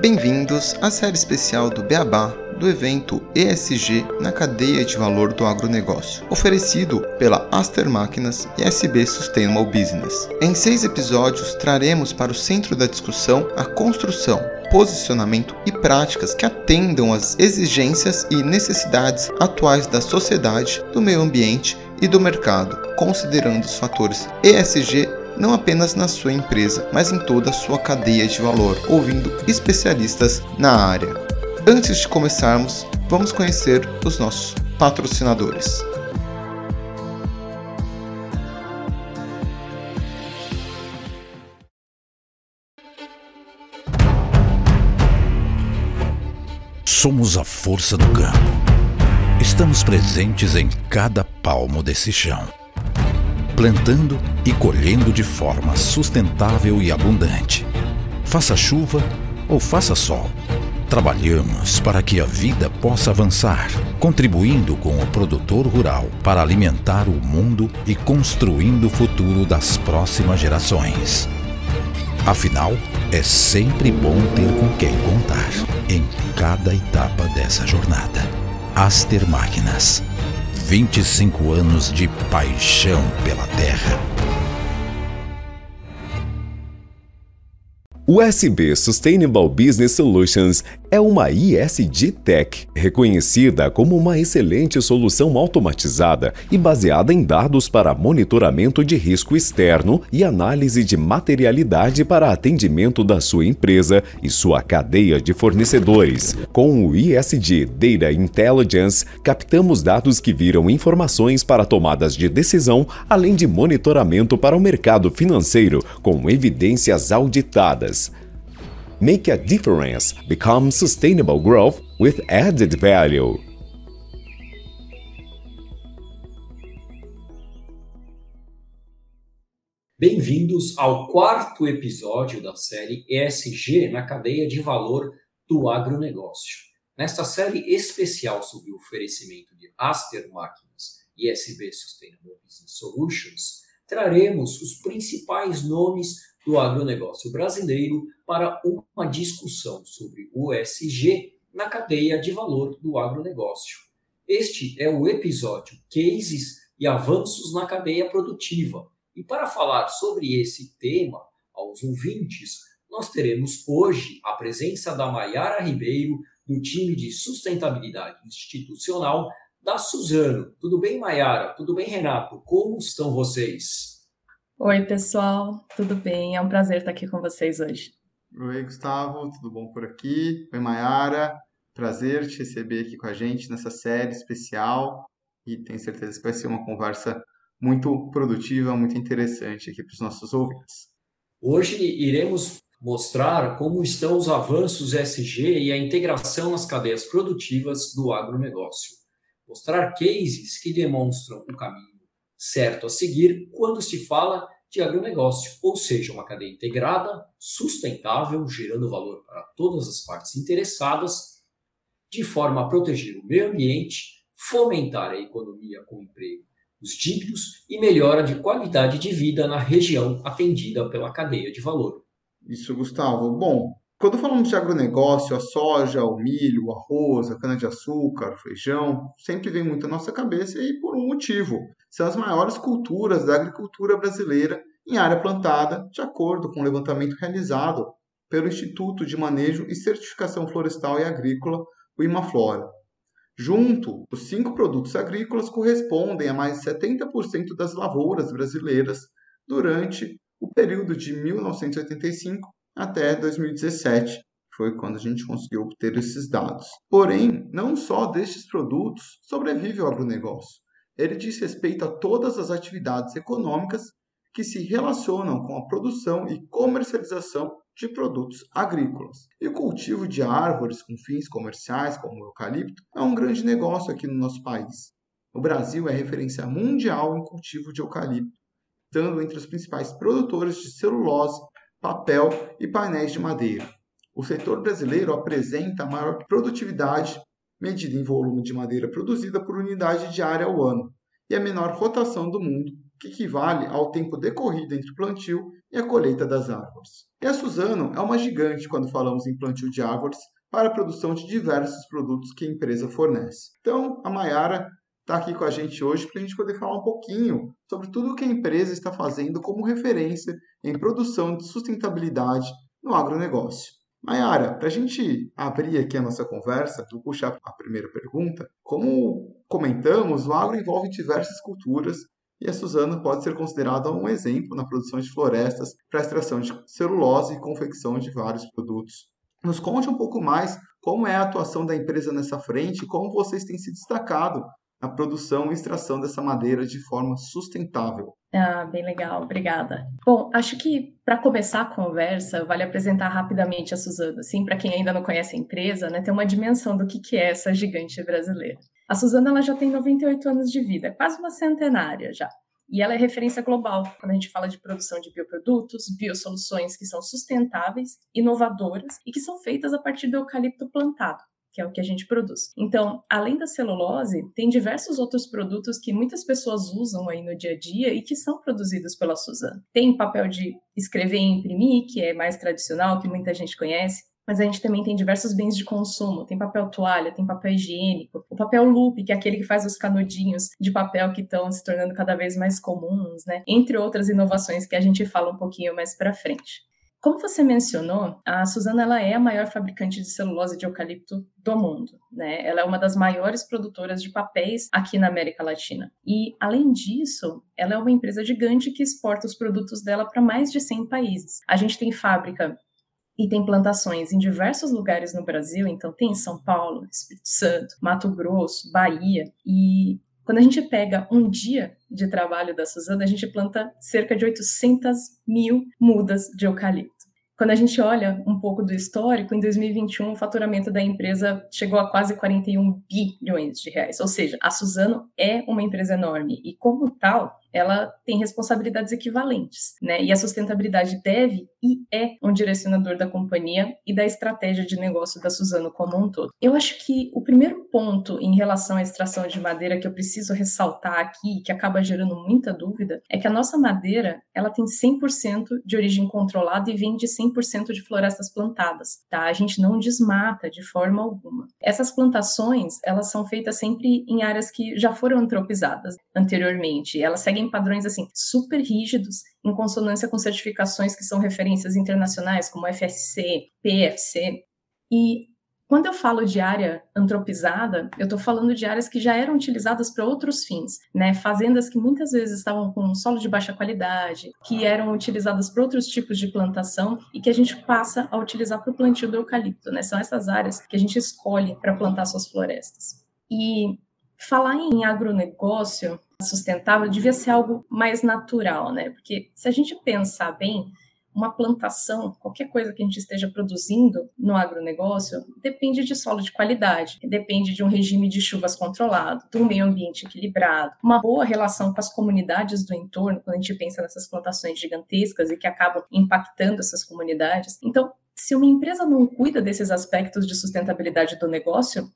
Bem-vindos à série especial do Beabá do evento ESG na cadeia de valor do agronegócio, oferecido pela Aster Máquinas e SB Sustainable Business. Em seis episódios, traremos para o centro da discussão a construção, posicionamento e práticas que atendam às exigências e necessidades atuais da sociedade, do meio ambiente e do mercado, considerando os fatores ESG não apenas na sua empresa, mas em toda a sua cadeia de valor, ouvindo especialistas na área. Antes de começarmos, vamos conhecer os nossos patrocinadores. Somos a força do campo. Estamos presentes em cada palmo desse chão plantando e colhendo de forma sustentável e abundante. Faça chuva ou faça sol. Trabalhamos para que a vida possa avançar, contribuindo com o produtor rural para alimentar o mundo e construindo o futuro das próximas gerações. Afinal, é sempre bom ter com quem contar em cada etapa dessa jornada. Aster Máquinas 25 anos de paixão pela terra. O SB Sustainable Business Solutions é uma ISD Tech, reconhecida como uma excelente solução automatizada e baseada em dados para monitoramento de risco externo e análise de materialidade para atendimento da sua empresa e sua cadeia de fornecedores. Com o ISD Data Intelligence, captamos dados que viram informações para tomadas de decisão, além de monitoramento para o mercado financeiro, com evidências auditadas. Make a difference. Become sustainable growth with added value. Bem-vindos ao quarto episódio da série ESG na cadeia de valor do agronegócio. Nesta série especial sobre o oferecimento de Aster Máquinas e SB Sustainable Business Solutions, traremos os principais nomes do agronegócio brasileiro para uma discussão sobre o ESG na cadeia de valor do agronegócio. Este é o episódio Cases e Avanços na Cadeia Produtiva. E para falar sobre esse tema aos ouvintes, nós teremos hoje a presença da Maiara Ribeiro, do time de sustentabilidade institucional da Suzano. Tudo bem, Maiara? Tudo bem, Renato? Como estão vocês? Oi, pessoal, tudo bem? É um prazer estar aqui com vocês hoje. Oi, Gustavo, tudo bom por aqui? Oi, Mayara, prazer te receber aqui com a gente nessa série especial e tenho certeza que vai ser uma conversa muito produtiva, muito interessante aqui para os nossos ouvintes. Hoje iremos mostrar como estão os avanços SG e a integração nas cadeias produtivas do agronegócio. Mostrar cases que demonstram o caminho certo a seguir quando se fala de agronegócio, ou seja, uma cadeia integrada, sustentável, gerando valor para todas as partes interessadas, de forma a proteger o meio ambiente, fomentar a economia com emprego, os dívidos e melhora de qualidade de vida na região atendida pela cadeia de valor. Isso, Gustavo. Bom, quando falamos de agronegócio, a soja, o milho, o arroz, a cana-de-açúcar, o feijão, sempre vem muito à nossa cabeça e por um motivo. São as maiores culturas da agricultura brasileira em área plantada, de acordo com o levantamento realizado pelo Instituto de Manejo e Certificação Florestal e Agrícola, o IMAFLORA. Junto, os cinco produtos agrícolas correspondem a mais de 70% das lavouras brasileiras durante o período de 1985 até 2017, foi quando a gente conseguiu obter esses dados. Porém, não só destes produtos sobrevive o agronegócio. Ele diz respeito a todas as atividades econômicas que se relacionam com a produção e comercialização de produtos agrícolas. E o cultivo de árvores com fins comerciais, como o eucalipto, é um grande negócio aqui no nosso país. O Brasil é referência mundial em cultivo de eucalipto, estando entre os principais produtores de celulose papel e painéis de madeira. O setor brasileiro apresenta a maior produtividade medida em volume de madeira produzida por unidade de área ao ano e a menor rotação do mundo, que equivale ao tempo decorrido entre o plantio e a colheita das árvores. E a Suzano é uma gigante quando falamos em plantio de árvores para a produção de diversos produtos que a empresa fornece. Então, a Maiara está aqui com a gente hoje para a gente poder falar um pouquinho sobre tudo o que a empresa está fazendo como referência em produção de sustentabilidade no agronegócio. Mayara, para a gente abrir aqui a nossa conversa, vou puxar a primeira pergunta. Como comentamos, o agro envolve diversas culturas e a Suzano pode ser considerada um exemplo na produção de florestas para extração de celulose e confecção de vários produtos. Nos conte um pouco mais como é a atuação da empresa nessa frente e como vocês têm se destacado na produção e extração dessa madeira de forma sustentável. Ah, bem legal, obrigada. Bom, acho que para começar a conversa, vale apresentar rapidamente a Suzana, assim, para quem ainda não conhece a empresa, né, ter uma dimensão do que, que é essa gigante brasileira. A Suzana ela já tem 98 anos de vida, quase uma centenária já. E ela é referência global quando a gente fala de produção de bioprodutos, biosoluções que são sustentáveis, inovadoras e que são feitas a partir do eucalipto plantado que é o que a gente produz. Então, além da celulose, tem diversos outros produtos que muitas pessoas usam aí no dia a dia e que são produzidos pela Suzano. Tem papel de escrever e imprimir, que é mais tradicional, que muita gente conhece. Mas a gente também tem diversos bens de consumo. Tem papel toalha, tem papel higiênico, o papel loop, que é aquele que faz os canudinhos de papel que estão se tornando cada vez mais comuns, né? Entre outras inovações que a gente fala um pouquinho mais para frente. Como você mencionou, a Suzana ela é a maior fabricante de celulose de eucalipto do mundo. Né? Ela é uma das maiores produtoras de papéis aqui na América Latina. E, além disso, ela é uma empresa gigante que exporta os produtos dela para mais de 100 países. A gente tem fábrica e tem plantações em diversos lugares no Brasil, então tem em São Paulo, Espírito Santo, Mato Grosso, Bahia, e quando a gente pega um dia de trabalho da Suzana, a gente planta cerca de 800 mil mudas de eucalipto. Quando a gente olha um pouco do histórico, em 2021 o faturamento da empresa chegou a quase 41 bilhões de reais. Ou seja, a Suzano é uma empresa enorme e, como tal, ela tem responsabilidades equivalentes, né? E a sustentabilidade deve e é um direcionador da companhia e da estratégia de negócio da Suzano como um todo. Eu acho que o primeiro ponto em relação à extração de madeira que eu preciso ressaltar aqui, que acaba gerando muita dúvida, é que a nossa madeira, ela tem 100% de origem controlada e vem de 100% de florestas plantadas, tá? A gente não desmata de forma alguma. Essas plantações, elas são feitas sempre em áreas que já foram antropizadas anteriormente. Elas seguem seguem padrões assim super rígidos, em consonância com certificações que são referências internacionais, como FSC, PFC. E quando eu falo de área antropizada, eu estou falando de áreas que já eram utilizadas para outros fins, né? Fazendas que muitas vezes estavam com solo de baixa qualidade, que eram utilizadas para outros tipos de plantação e que a gente passa a utilizar para o plantio do eucalipto, né? São essas áreas que a gente escolhe para plantar suas florestas. E falar em agronegócio sustentável devia ser algo mais natural, né? Porque se a gente pensar bem, uma plantação, qualquer coisa que a gente esteja produzindo no agronegócio, depende de solo de qualidade, depende de um regime de chuvas controlado, de um meio ambiente equilibrado, uma boa relação com as comunidades do entorno, quando a gente pensa nessas plantações gigantescas e que acabam impactando essas comunidades. Então, se uma empresa não cuida desses aspectos de sustentabilidade do negócio,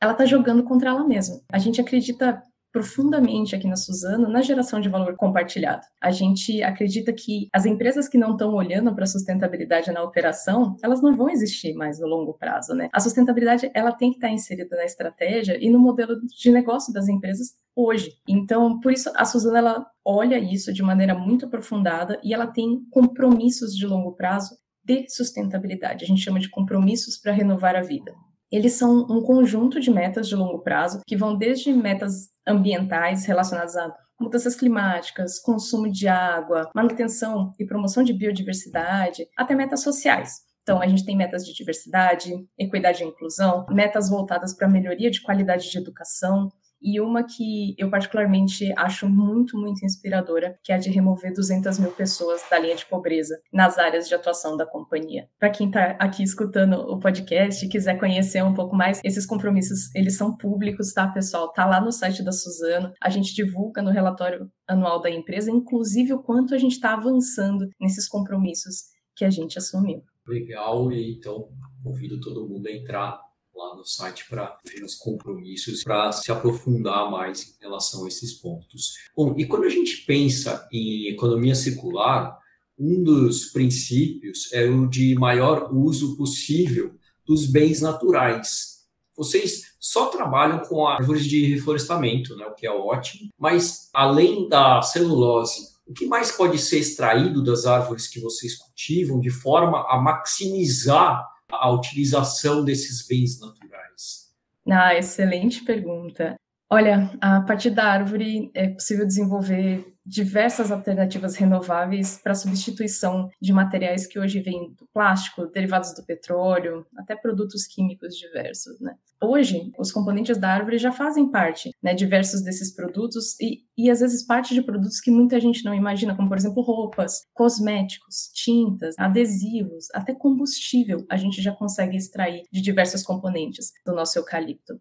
ela está jogando contra ela mesma. A gente acredita profundamente aqui na Suzano na geração de valor compartilhado. A gente acredita que as empresas que não estão olhando para a sustentabilidade na operação, elas não vão existir mais no longo prazo, né? A sustentabilidade, ela tem que estar inserida na estratégia e no modelo de negócio das empresas hoje. Então, por isso a Suzano ela olha isso de maneira muito aprofundada e ela tem compromissos de longo prazo de sustentabilidade. A gente chama de compromissos para renovar a vida. Eles são um conjunto de metas de longo prazo que vão desde metas ambientais relacionadas a mudanças climáticas, consumo de água, manutenção e promoção de biodiversidade, até metas sociais. Então, a gente tem metas de diversidade, equidade e inclusão, metas voltadas para a melhoria de qualidade de educação, e uma que eu particularmente acho muito, muito inspiradora, que é a de remover 200 mil pessoas da linha de pobreza nas áreas de atuação da companhia. Para quem está aqui escutando o podcast e quiser conhecer um pouco mais, esses compromissos, eles são públicos, tá, pessoal? Tá lá no site da Suzano, a gente divulga no relatório anual da empresa, inclusive o quanto a gente está avançando nesses compromissos que a gente assumiu. Legal, e então convido todo mundo a entrar lá no site para ver os compromissos, para se aprofundar mais em relação a esses pontos. Bom, e quando a gente pensa em economia circular, um dos princípios é o de maior uso possível dos bens naturais. Vocês só trabalham com árvores de reflorestamento, né, o que é ótimo, mas além da celulose, o que mais pode ser extraído das árvores que vocês cultivam de forma a maximizar a utilização desses bens naturais? Ah, excelente pergunta. Olha, a partir da árvore é possível desenvolver diversas alternativas renováveis para substituição de materiais que hoje vêm do plástico, derivados do petróleo, até produtos químicos diversos. Né? Hoje, os componentes da árvore já fazem parte, né, diversos desses produtos e, e às vezes parte de produtos que muita gente não imagina, como por exemplo roupas, cosméticos, tintas, adesivos, até combustível a gente já consegue extrair de diversos componentes do nosso eucalipto.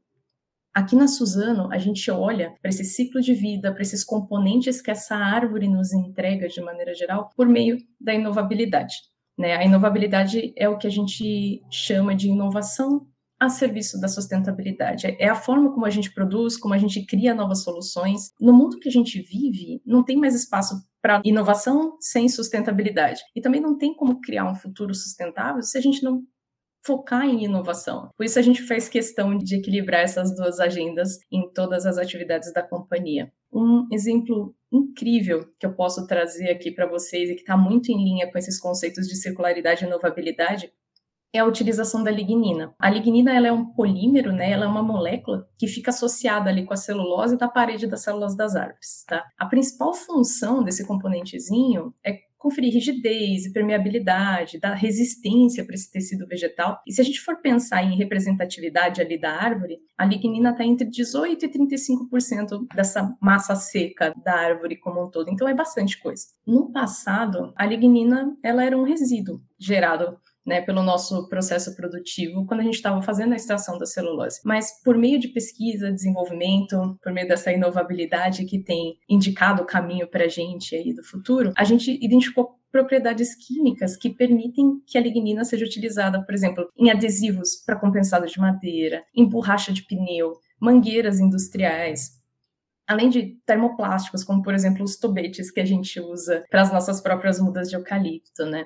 Aqui na Suzano, a gente olha para esse ciclo de vida, para esses componentes que essa árvore nos entrega de maneira geral, por meio da inovabilidade. Né? A inovabilidade é o que a gente chama de inovação a serviço da sustentabilidade. É a forma como a gente produz, como a gente cria novas soluções. No mundo que a gente vive, não tem mais espaço para inovação sem sustentabilidade. E também não tem como criar um futuro sustentável se a gente não focar em inovação. Por isso a gente faz questão de equilibrar essas duas agendas em todas as atividades da companhia. Um exemplo incrível que eu posso trazer aqui para vocês e que está muito em linha com esses conceitos de circularidade e inovabilidade é a utilização da lignina. A lignina ela é um polímero, né? Ela é uma molécula que fica associada ali com a celulose da parede das células das árvores, tá? A principal função desse componentezinho é conferir rigidez permeabilidade, dar resistência para esse tecido vegetal. E se a gente for pensar em representatividade ali da árvore, a lignina está entre 18% e 35% dessa massa seca da árvore como um todo. Então é bastante coisa. No passado, a lignina ela era um resíduo gerado né, pelo nosso processo produtivo quando a gente estava fazendo a extração da celulose. Mas por meio de pesquisa, desenvolvimento, por meio dessa inovabilidade que tem indicado o caminho para a gente aí do futuro, a gente identificou propriedades químicas que permitem que a lignina seja utilizada, por exemplo, em adesivos para compensado de madeira, em borracha de pneu, mangueiras industriais, além de termoplásticos, como por exemplo os tobetes que a gente usa para as nossas próprias mudas de eucalipto, né?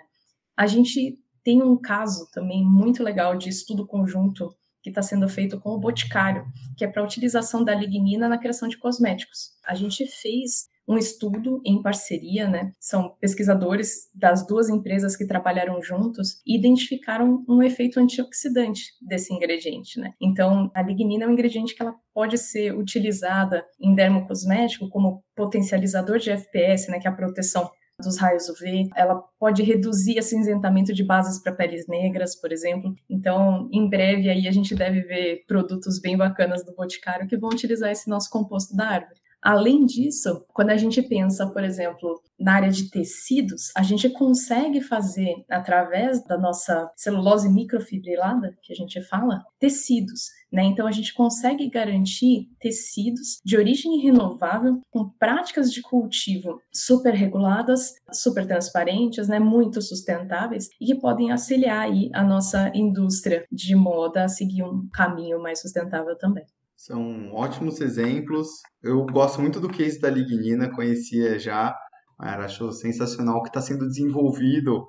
A gente tem um caso também muito legal de estudo conjunto que está sendo feito com o Boticário, que é para a utilização da lignina na criação de cosméticos. A gente fez um estudo em parceria, né? São pesquisadores das duas empresas que trabalharam juntos e identificaram um efeito antioxidante desse ingrediente, né? Então, a lignina é um ingrediente que ela pode ser utilizada em dermocosmético como potencializador de FPS, né, que é a proteção dos raios UV, ela pode reduzir acinzentamento de bases para peles negras, por exemplo. Então, em breve aí a gente deve ver produtos bem bacanas do Boticário que vão utilizar esse nosso composto da árvore. Além disso, quando a gente pensa, por exemplo, na área de tecidos, a gente consegue fazer, através da nossa celulose microfibrilada, que a gente fala, tecidos. Né? Então, a gente consegue garantir tecidos de origem renovável, com práticas de cultivo super reguladas, super transparentes, né? muito sustentáveis, e que podem auxiliar aí a nossa indústria de moda a seguir um caminho mais sustentável também. São ótimos exemplos. Eu gosto muito do case da lignina, conhecia já, acho sensacional que está sendo desenvolvido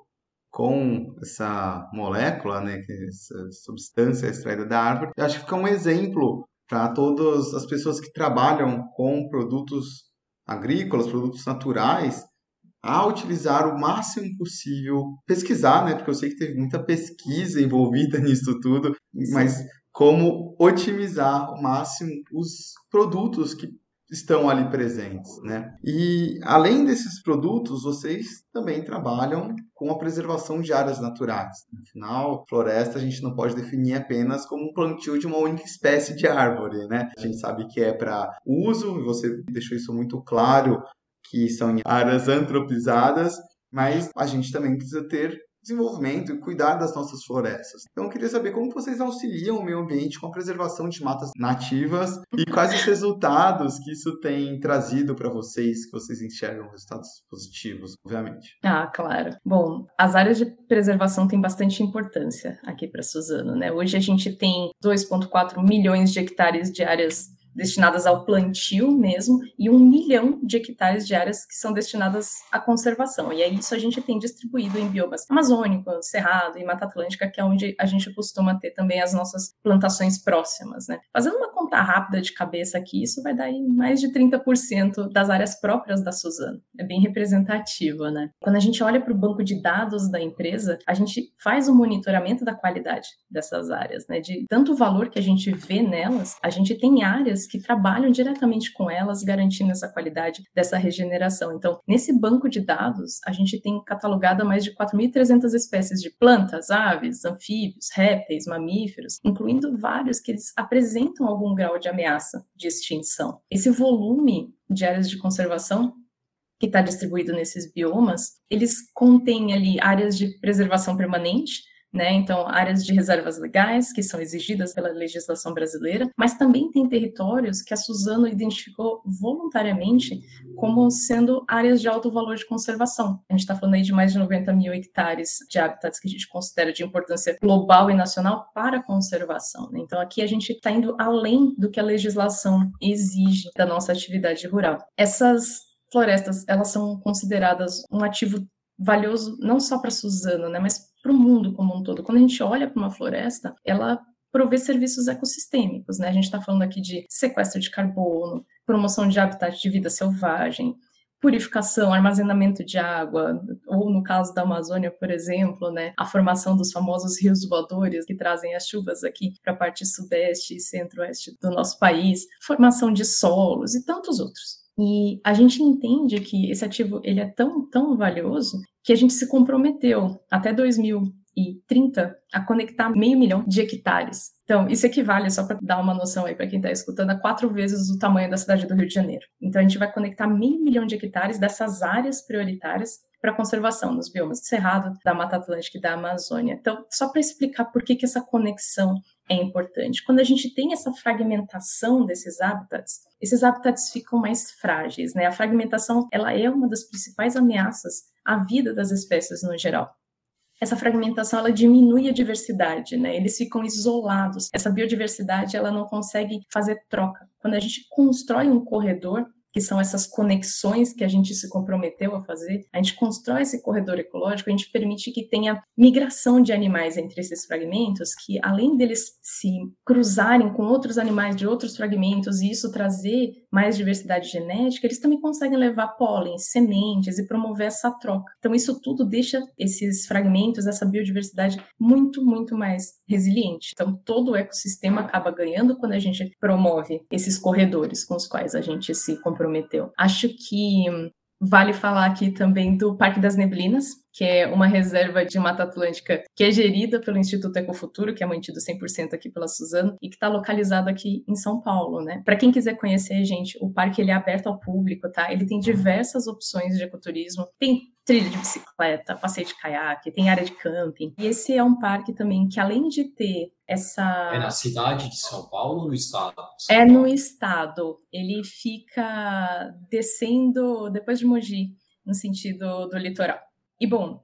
com essa molécula, né, é essa substância extraída da árvore. Eu acho que fica um exemplo para todas as pessoas que trabalham com produtos agrícolas, produtos naturais, a utilizar o máximo possível, pesquisar, né, porque eu sei que teve muita pesquisa envolvida nisso tudo, mas como otimizar ao máximo os produtos que estão ali presentes, né? E além desses produtos, vocês também trabalham com a preservação de áreas naturais. Afinal, floresta a gente não pode definir apenas como um plantio de uma única espécie de árvore, né? A gente sabe que é para uso, e você deixou isso muito claro, que são áreas antropizadas, mas a gente também precisa ter desenvolvimento e cuidar das nossas florestas. Então eu queria saber como vocês auxiliam o meio ambiente com a preservação de matas nativas e quais os resultados que isso tem trazido para vocês, que vocês enxergam resultados positivos, obviamente. Ah, claro. Bom, as áreas de preservação têm bastante importância aqui para Suzano, né? Hoje a gente tem 2,4 milhões de hectares de áreas destinadas ao plantio mesmo, e um milhão de hectares de áreas que são destinadas à conservação. E aí isso a gente tem distribuído em biomas amazônicos, cerrado e mata atlântica, que é onde a gente costuma ter também as nossas plantações próximas, né? Fazendo uma conta rápida de cabeça aqui, isso vai dar aí mais de 30% das áreas próprias da Suzano. É bem representativa, né? Quando a gente olha para o banco de dados da empresa, a gente faz o um monitoramento da qualidade dessas áreas, né? De tanto valor que a gente vê nelas, a gente tem áreas que trabalham diretamente com elas, garantindo essa qualidade dessa regeneração. Então, nesse banco de dados, a gente tem catalogado mais de 4.300 espécies de plantas, aves, anfíbios, répteis, mamíferos, incluindo vários que eles apresentam algum grau de ameaça de extinção. Esse volume de áreas de conservação que está distribuído nesses biomas, eles contêm ali áreas de preservação permanente, né? Então, áreas de reservas legais, que são exigidas pela legislação brasileira, mas também tem territórios que a Suzano identificou voluntariamente como sendo áreas de alto valor de conservação. A gente está falando aí de mais de 90 mil hectares de habitats que a gente considera de importância global e nacional para conservação. Né? Então, aqui a gente está indo além do que a legislação exige da nossa atividade rural. Essas florestas, elas são consideradas um ativo valioso não só para Suzano, né, mas para o mundo como um todo. Quando a gente olha para uma floresta, ela provê serviços ecossistêmicos, né? A gente está falando aqui de sequestro de carbono, promoção de habitat de vida selvagem, purificação, armazenamento de água, ou no caso da Amazônia, por exemplo, né, a formação dos famosos rios voadores que trazem as chuvas aqui para a parte sudeste e centro-oeste do nosso país, formação de solos e tantos outros. E a gente entende que esse ativo ele é tão, tão valioso que a gente se comprometeu até 2030 a conectar meio milhão de hectares. Então, isso equivale, só para dar uma noção aí para quem está escutando, a quatro vezes o tamanho da cidade do Rio de Janeiro. Então, a gente vai conectar meio milhão de hectares dessas áreas prioritárias para conservação nos biomas do Cerrado, da Mata Atlântica e da Amazônia. Então, só para explicar por que, que essa conexão é importante. Quando a gente tem essa fragmentação desses hábitats, esses hábitats ficam mais frágeis, né? A fragmentação, ela é uma das principais ameaças à vida das espécies no geral. Essa fragmentação, ela diminui a diversidade, né? Eles ficam isolados. Essa biodiversidade, ela não consegue fazer troca. Quando a gente constrói um corredor, que são essas conexões que a gente se comprometeu a fazer, a gente constrói esse corredor ecológico, a gente permite que tenha migração de animais entre esses fragmentos, que além deles se cruzarem com outros animais de outros fragmentos e isso trazer mais diversidade genética, eles também conseguem levar pólen, sementes e promover essa troca. Então isso tudo deixa esses fragmentos, essa biodiversidade muito, muito mais resiliente. Então todo o ecossistema acaba ganhando quando a gente promove esses corredores com os quais a gente se compromete comprometeu. Acho que vale falar aqui também do Parque das Neblinas, que é uma reserva de Mata Atlântica que é gerida pelo Instituto Ecofuturo, que é mantido 100% aqui pela Suzano, e que está localizado aqui em São Paulo, né? Para quem quiser conhecer, gente, o parque ele é aberto ao público, tá? Ele tem diversas opções de ecoturismo, tem trilha de bicicleta, passeio de caiaque, tem área de camping. E esse é um parque também que, além de ter essa. É na cidade de São Paulo ou no estado? É no estado. Ele fica descendo depois de Mogi, no sentido do litoral. E bom,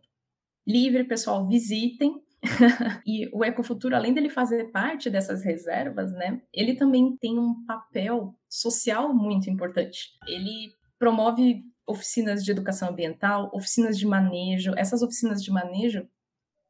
livre, pessoal, visitem. e o Ecofuturo, além dele fazer parte dessas reservas, né, ele também tem um papel social muito importante. Ele promove oficinas de educação ambiental, oficinas de manejo. Essas oficinas de manejo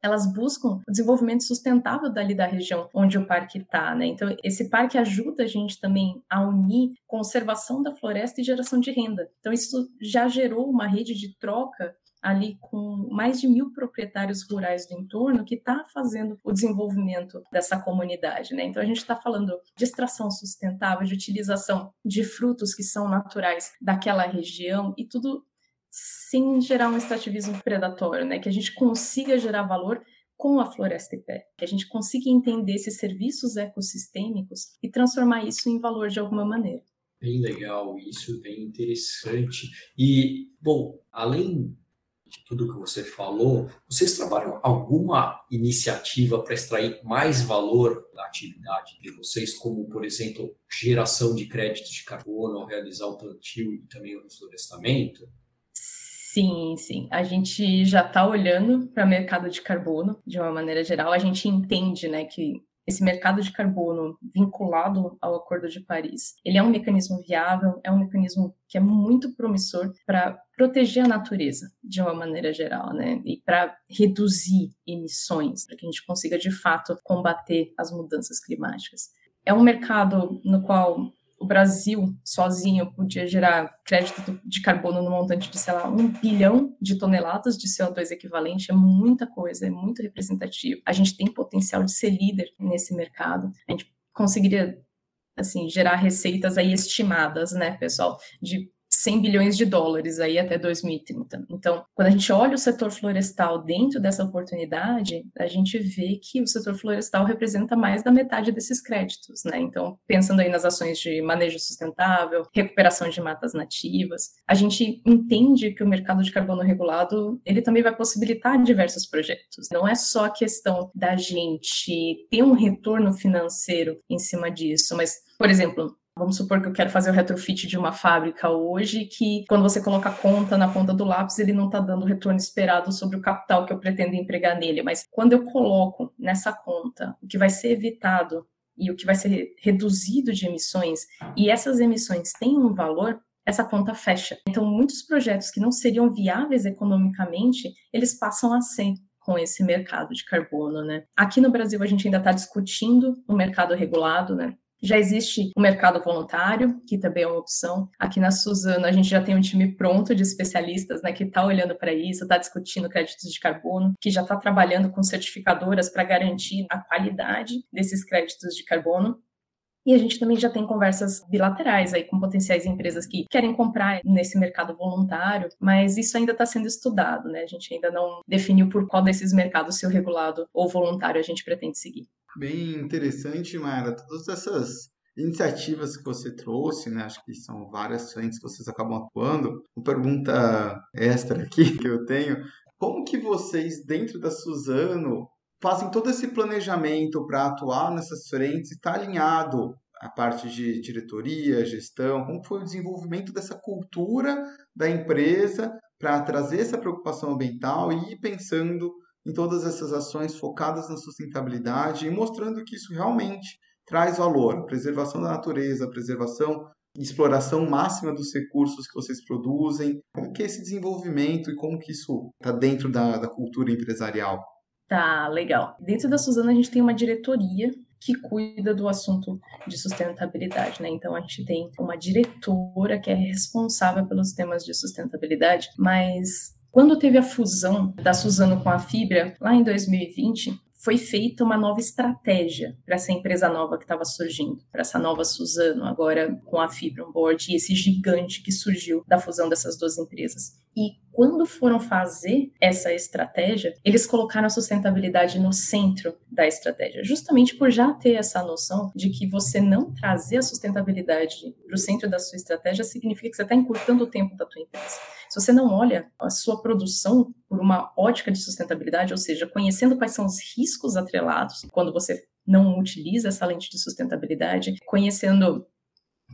elas buscam o desenvolvimento sustentável dali da região onde o parque está, né? Então, esse parque ajuda a gente também a unir conservação da floresta e geração de renda. Então, isso já gerou uma rede de troca ali com mais de mil proprietários rurais do entorno que está fazendo o desenvolvimento dessa comunidade, né? Então a gente está falando de extração sustentável, de utilização de frutos que são naturais daquela região e tudo sem gerar um extrativismo predatório, né? Que a gente consiga gerar valor com a floresta e pé, que a gente consiga entender esses serviços ecossistêmicos e transformar isso em valor de alguma maneira. Bem legal, isso bem interessante. E, bom, além de tudo que você falou, vocês trabalham alguma iniciativa para extrair mais valor da atividade de vocês, como, por exemplo, geração de créditos de carbono realizar o plantio e também o reflorestamento? Sim, sim. A gente já está olhando para o mercado de carbono de uma maneira geral. A gente entende né, que esse mercado de carbono vinculado ao Acordo de Paris, ele é um mecanismo viável, é um mecanismo que é muito promissor para proteger a natureza de uma maneira geral, né? E para reduzir emissões, para que a gente consiga de fato combater as mudanças climáticas. É um mercado no qual o Brasil sozinho podia gerar crédito de carbono no montante de, sei lá, um bilhão de toneladas de CO2 equivalente, é muita coisa, é muito representativo. A gente tem potencial de ser líder nesse mercado. A gente conseguiria assim gerar receitas aí estimadas, né, pessoal, de 100 bilhões de dólares aí até 2030. Então, quando a gente olha o setor florestal dentro dessa oportunidade, a gente vê que o setor florestal representa mais da metade desses créditos, né? Então, pensando aí nas ações de manejo sustentável, recuperação de matas nativas, a gente entende que o mercado de carbono regulado, ele também vai possibilitar diversos projetos. Não é só a questão da gente ter um retorno financeiro em cima disso, mas, por exemplo, Vamos supor que eu quero fazer o retrofit de uma fábrica hoje, que quando você coloca a conta na ponta do lápis, ele não está dando o retorno esperado sobre o capital que eu pretendo empregar nele. Mas quando eu coloco nessa conta o que vai ser evitado e o que vai ser reduzido de emissões, e essas emissões têm um valor, essa conta fecha. Então, muitos projetos que não seriam viáveis economicamente, eles passam a ser com esse mercado de carbono, né? Aqui no Brasil a gente ainda está discutindo o mercado regulado, né? Já existe o mercado voluntário, que também é uma opção. Aqui na Suzano, a gente já tem um time pronto de especialistas né, que está olhando para isso, está discutindo créditos de carbono, que já está trabalhando com certificadoras para garantir a qualidade desses créditos de carbono. E a gente também já tem conversas bilaterais aí com potenciais empresas que querem comprar nesse mercado voluntário, mas isso ainda está sendo estudado, né? A gente ainda não definiu por qual desses mercados, se o regulado ou voluntário, a gente pretende seguir bem interessante, Mayra, todas essas iniciativas que você trouxe, né? Acho que são várias frentes que vocês acabam atuando. Uma pergunta extra aqui que eu tenho: como que vocês, dentro da Suzano, fazem todo esse planejamento para atuar nessas frentes e está alinhado a parte de diretoria, gestão? Como foi o desenvolvimento dessa cultura da empresa para trazer essa preocupação ambiental e ir pensando em todas essas ações focadas na sustentabilidade e mostrando que isso realmente traz valor, preservação da natureza, preservação e exploração máxima dos recursos que vocês produzem. Como que é esse desenvolvimento e como que isso está dentro da, da cultura empresarial? Tá, legal. Dentro da Suzana a gente tem uma diretoria que cuida do assunto de sustentabilidade, né? Então a gente tem uma diretora que é responsável pelos temas de sustentabilidade, mas quando teve a fusão da Suzano com a Fibra, lá em 2020, foi feita uma nova estratégia para essa empresa nova que estava surgindo, para essa nova Suzano, agora com a Fibra on board, e esse gigante que surgiu da fusão dessas duas empresas. E quando foram fazer essa estratégia, eles colocaram a sustentabilidade no centro da estratégia, justamente por já ter essa noção de que você não trazer a sustentabilidade para o centro da sua estratégia significa que você está encurtando o tempo da tua empresa. Se você não olha a sua produção por uma ótica de sustentabilidade, ou seja, conhecendo quais são os riscos atrelados quando você não utiliza essa lente de sustentabilidade, conhecendo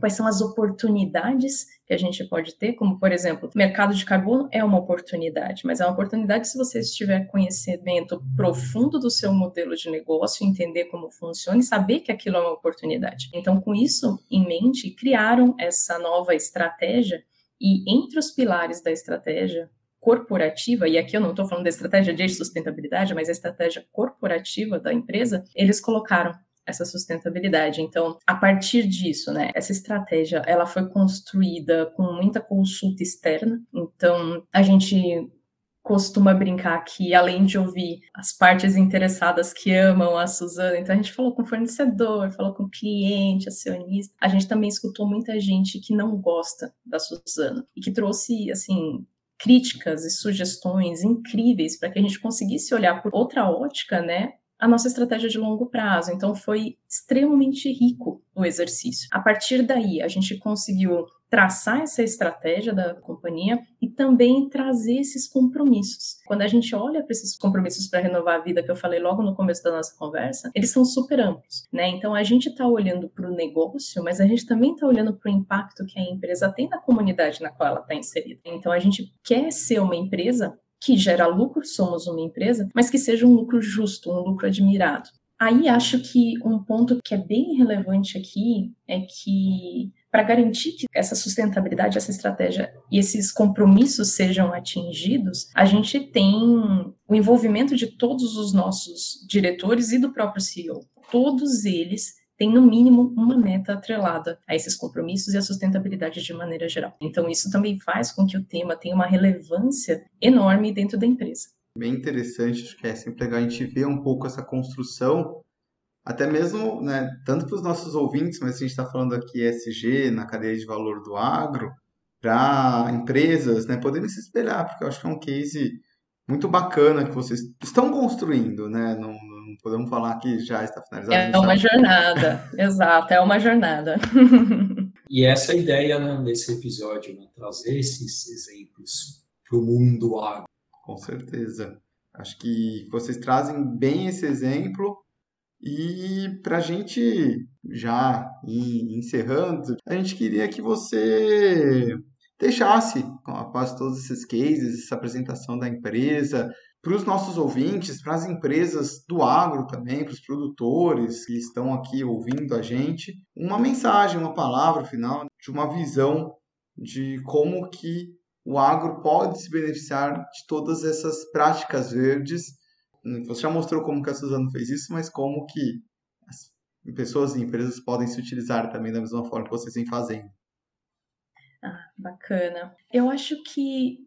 quais são as oportunidades que a gente pode ter, como por exemplo, mercado de carbono é uma oportunidade, mas é uma oportunidade se você tiver conhecimento profundo do seu modelo de negócio, entender como funciona e saber que aquilo é uma oportunidade. Então, com isso em mente, criaram essa nova estratégia e entre os pilares da estratégia corporativa, e aqui eu não estou falando da estratégia de sustentabilidade, mas a estratégia corporativa da empresa, eles colocaram essa sustentabilidade. Então, a partir disso, né, essa estratégia, ela foi construída com muita consulta externa. Então, a gente costuma brincar que, além de ouvir as partes interessadas que amam a Suzana, então a gente falou com fornecedor, falou com cliente, acionista, a gente também escutou muita gente que não gosta da Suzana e que trouxe, assim, críticas e sugestões incríveis para que a gente conseguisse olhar por outra ótica, né, a nossa estratégia de longo prazo. Então, foi extremamente rico o exercício. A partir daí, a gente conseguiu traçar essa estratégia da companhia e também trazer esses compromissos. Quando a gente olha para esses compromissos para renovar a vida que eu falei logo no começo da nossa conversa, eles são super amplos, né? Então a gente está olhando para o negócio, mas a gente também está olhando para o impacto que a empresa tem na comunidade na qual ela está inserida. Então a gente quer ser uma empresa que gera lucro, somos uma empresa, mas que seja um lucro justo, um lucro admirado. Aí acho que um ponto que é bem relevante aqui é que para garantir que essa sustentabilidade, essa estratégia e esses compromissos sejam atingidos, a gente tem o envolvimento de todos os nossos diretores e do próprio CEO. Todos eles têm, no mínimo, uma meta atrelada a esses compromissos e a sustentabilidade de maneira geral. Então, isso também faz com que o tema tenha uma relevância enorme dentro da empresa. Bem interessante, acho que é sempre legal a gente ver um pouco essa construção até mesmo, né, tanto para os nossos ouvintes, mas a gente está falando aqui ESG na cadeia de valor do agro, para empresas, né, se espelhar, porque eu acho que é um case muito bacana que vocês estão construindo, né? Não podemos falar que já está finalizado. É uma jornada, exato, é uma jornada. E essa é a ideia né, desse episódio, né, trazer esses exemplos para o mundo agro. Com certeza. Acho que vocês trazem bem esse exemplo e para a gente já ir encerrando, a gente queria que você deixasse, após todos esses cases, essa apresentação da empresa, para os nossos ouvintes, para as empresas do agro também, para os produtores que estão aqui ouvindo a gente, uma mensagem, uma palavra final de uma visão de como que o agro pode se beneficiar de todas essas práticas verdes você já mostrou como que a Suzano fez isso, mas como que as pessoas e empresas podem se utilizar também da mesma forma que vocês vêm fazendo. Ah, bacana. Eu acho que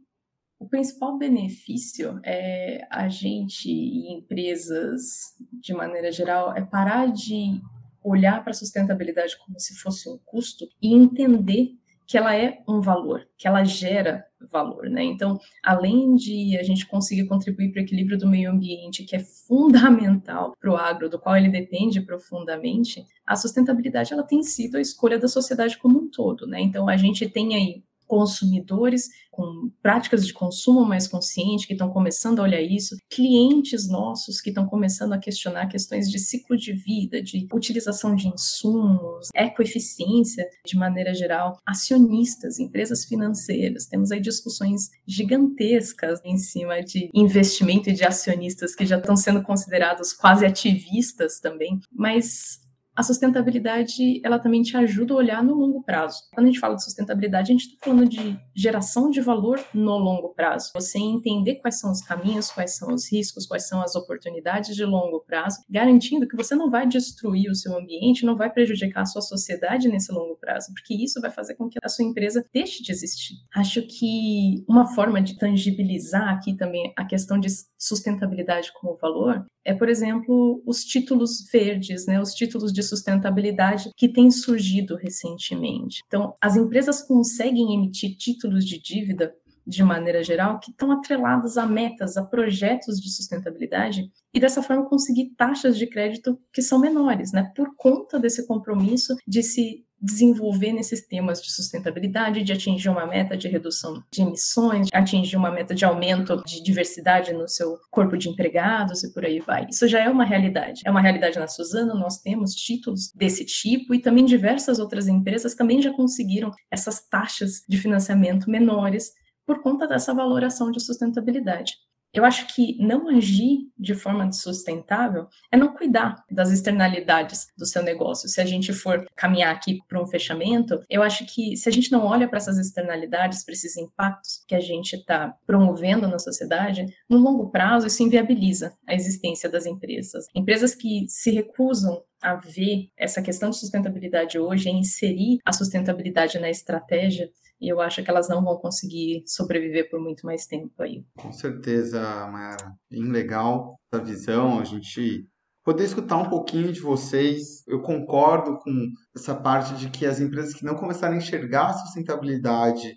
principal benefício é a gente e empresas, de maneira geral, é parar de olhar para a sustentabilidade como se fosse um custo e entender que ela é um valor, que ela gera valor, né? Então, além de a gente conseguir contribuir para o equilíbrio do meio ambiente, que é fundamental para o agro, do qual ele depende profundamente, a sustentabilidade ela tem sido a escolha da sociedade como um todo, né? Então, a gente tem aí consumidores com práticas de consumo mais consciente, que estão começando a olhar isso, clientes nossos que estão começando a questionar questões de ciclo de vida, de utilização de insumos, ecoeficiência de maneira geral, acionistas, empresas financeiras. Temos aí discussões gigantescas em cima de investimento e de acionistas que já estão sendo considerados quase ativistas também, mas a sustentabilidade ela também te ajuda a olhar no longo prazo. Quando a gente fala de sustentabilidade, a gente está falando de geração de valor no longo prazo. Você entender quais são os caminhos, quais são os riscos, quais são as oportunidades de longo prazo, garantindo que você não vai destruir o seu ambiente, não vai prejudicar a sua sociedade nesse longo prazo, porque isso vai fazer com que a sua empresa deixe de existir. Acho que uma forma de tangibilizar aqui também a questão de sustentabilidade como valor é, por exemplo, os títulos verdes, né, os títulos de sustentabilidade que têm surgido recentemente. Então, as empresas conseguem emitir títulos de dívida de maneira geral, que estão atrelados a metas, a projetos de sustentabilidade, e dessa forma conseguir taxas de crédito que são menores, né, por conta desse compromisso de se desenvolver nesses temas de sustentabilidade, de atingir uma meta de redução de emissões, de atingir uma meta de aumento de diversidade no seu corpo de empregados e por aí vai. Isso já é uma realidade. É uma realidade na Suzano, nós temos títulos desse tipo e também diversas outras empresas também já conseguiram essas taxas de financiamento menores por conta dessa valoração de sustentabilidade. Eu acho que não agir de forma sustentável é não cuidar das externalidades do seu negócio. Se a gente for caminhar aqui para um fechamento, eu acho que se a gente não olha para essas externalidades, para esses impactos que a gente está promovendo na sociedade, no longo prazo isso inviabiliza a existência das empresas. Empresas que se recusam a ver essa questão de sustentabilidade hoje, a inserir a sustentabilidade na estratégia, e eu acho que elas não vão conseguir sobreviver por muito mais tempo aí. Com certeza, Mayara. Bem legal essa visão, a gente poder escutar um pouquinho de vocês. Eu concordo com essa parte de que as empresas que não começarem a enxergar a sustentabilidade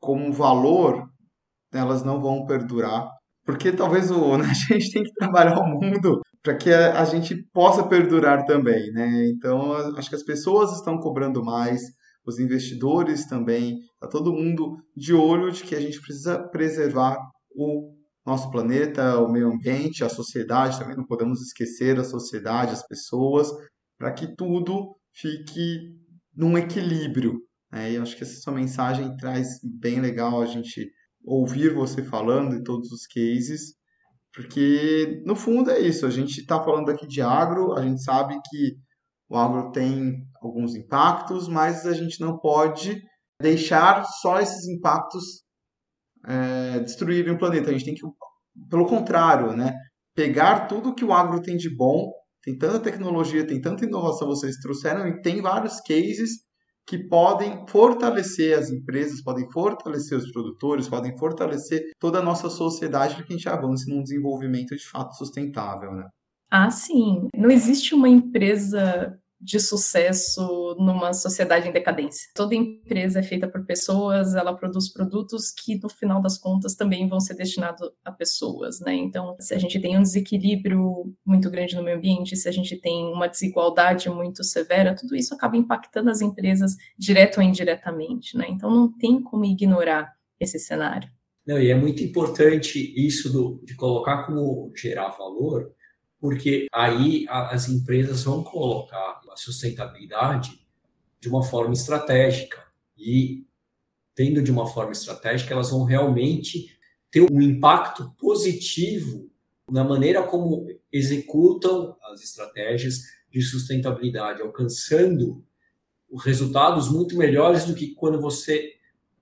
como um valor, elas não vão perdurar. Porque talvez o, né, a gente tem que trabalhar o mundo para que a, a, gente possa perdurar também, né? Então, acho que as pessoas estão cobrando mais, os investidores também, está todo mundo de olho de que a gente precisa preservar o nosso planeta, o meio ambiente, a sociedade também, não podemos esquecer a sociedade, as pessoas, para que tudo fique num equilíbrio. Né? E acho que essa sua mensagem traz bem legal a gente ouvir você falando em todos os cases Porque, no fundo, é isso. A gente está falando aqui de agro, a gente sabe que o agro tem alguns impactos, mas a gente não pode deixar só esses impactos é, destruírem o planeta. A gente tem que, pelo contrário, né, pegar tudo que o agro tem de bom, tem tanta tecnologia, tem tanta inovação vocês trouxeram e tem vários cases que podem fortalecer as empresas, podem fortalecer os produtores, podem fortalecer toda a nossa sociedade para que a gente avance num desenvolvimento de fato sustentável, né? Ah, sim. Não existe uma empresa de sucesso numa sociedade em decadência. Toda empresa é feita por pessoas, ela produz produtos que, no final das contas, também vão ser destinados a pessoas, né? Então, se a gente tem um desequilíbrio muito grande no meio ambiente, se a gente tem uma desigualdade muito severa, tudo isso acaba impactando as empresas direto ou indiretamente, né? Então, não tem como ignorar esse cenário. Não, e é muito importante isso do, de colocar como gerar valor, porque aí as empresas vão colocar a sustentabilidade de uma forma estratégica. E tendo de uma forma estratégica elas vão realmente ter um impacto positivo na maneira como executam as estratégias de sustentabilidade, alcançando resultados muito melhores do que quando você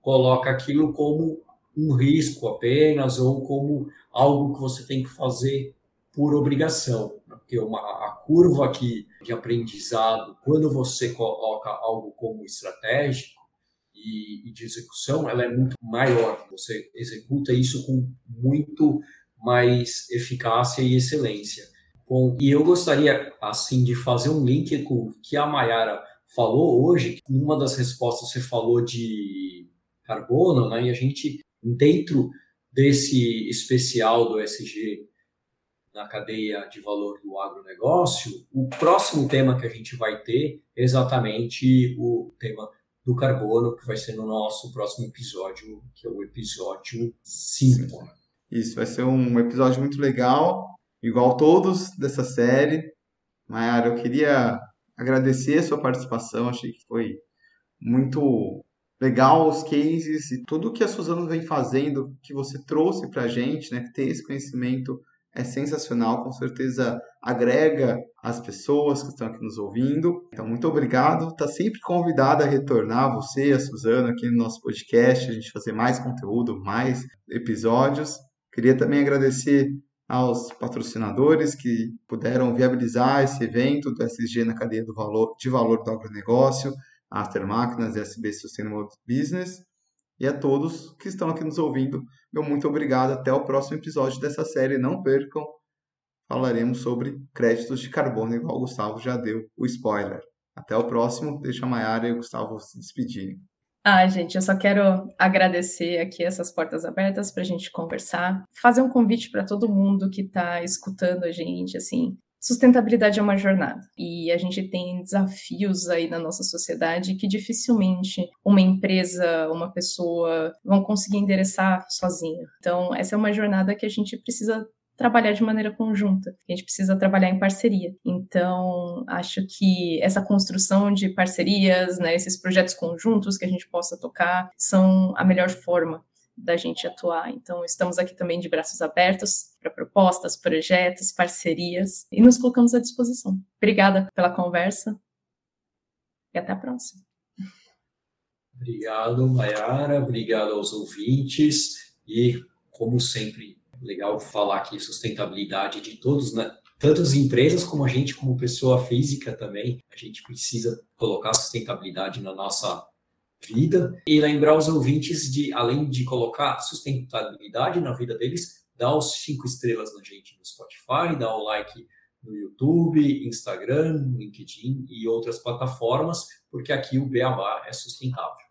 coloca aquilo como um risco apenas ou como algo que você tem que fazer por obrigação, porque uma, a curva aqui de aprendizado, quando você coloca algo como estratégico e, e de execução, ela é muito maior. Você executa isso com muito mais eficácia e excelência. Bom, e eu gostaria, assim, de fazer um link com o que a Mayara falou hoje. Numa das respostas você falou de carbono, né? E a gente, dentro desse especial do SG na cadeia de valor do agronegócio, o próximo tema que a gente vai ter é exatamente o tema do carbono, que vai ser no nosso próximo episódio, que é o episódio 5. Isso, vai ser um episódio muito legal, igual todos dessa série. Mayara, eu queria agradecer a sua participação, achei que foi muito legal os cases e tudo que a Suzana vem fazendo, que você trouxe para a gente, né, ter esse conhecimento é sensacional, com certeza agrega as pessoas que estão aqui nos ouvindo. Então, muito obrigado. Está sempre convidada a retornar, você, a Suzana, aqui no nosso podcast, a gente fazer mais conteúdo, mais episódios. Queria também agradecer aos patrocinadores que puderam viabilizar esse evento do SG na cadeia do valor, de valor do agronegócio, Aster Máquinas e SB Sustainable Business e a todos que estão aqui nos ouvindo. Meu muito obrigado. Até o próximo episódio dessa série. Não percam. Falaremos sobre créditos de carbono, igual o Gustavo já deu o spoiler. Até o próximo. Deixa a Mayara e o Gustavo se despedirem. Ah, gente, eu só quero agradecer aqui essas portas abertas para a gente conversar, fazer um convite para todo mundo que está escutando a gente, assim, Sustentabilidade é uma jornada e a gente tem desafios aí na nossa sociedade que dificilmente uma empresa, uma pessoa vão conseguir endereçar sozinha. Então, essa é uma jornada que a gente precisa trabalhar de maneira conjunta, a gente precisa trabalhar em parceria. Então, acho que essa construção de parcerias, né, esses projetos conjuntos que a gente possa tocar, são a melhor forma da gente atuar. Então, estamos aqui também de braços abertos para propostas, projetos, parcerias e nos colocamos à disposição. Obrigada pela conversa e até a próxima. Obrigado, Mayara. Obrigado aos ouvintes. E, como sempre, legal falar aqui sustentabilidade de todos, né? tanto as empresas como a gente, como pessoa física também. A gente precisa colocar sustentabilidade na nossa vida e lembrar os ouvintes de, além de colocar sustentabilidade na vida deles, dar os cinco estrelas na gente no Spotify, dar o like no YouTube, Instagram, LinkedIn e outras plataformas, porque aqui o Beabá é sustentável.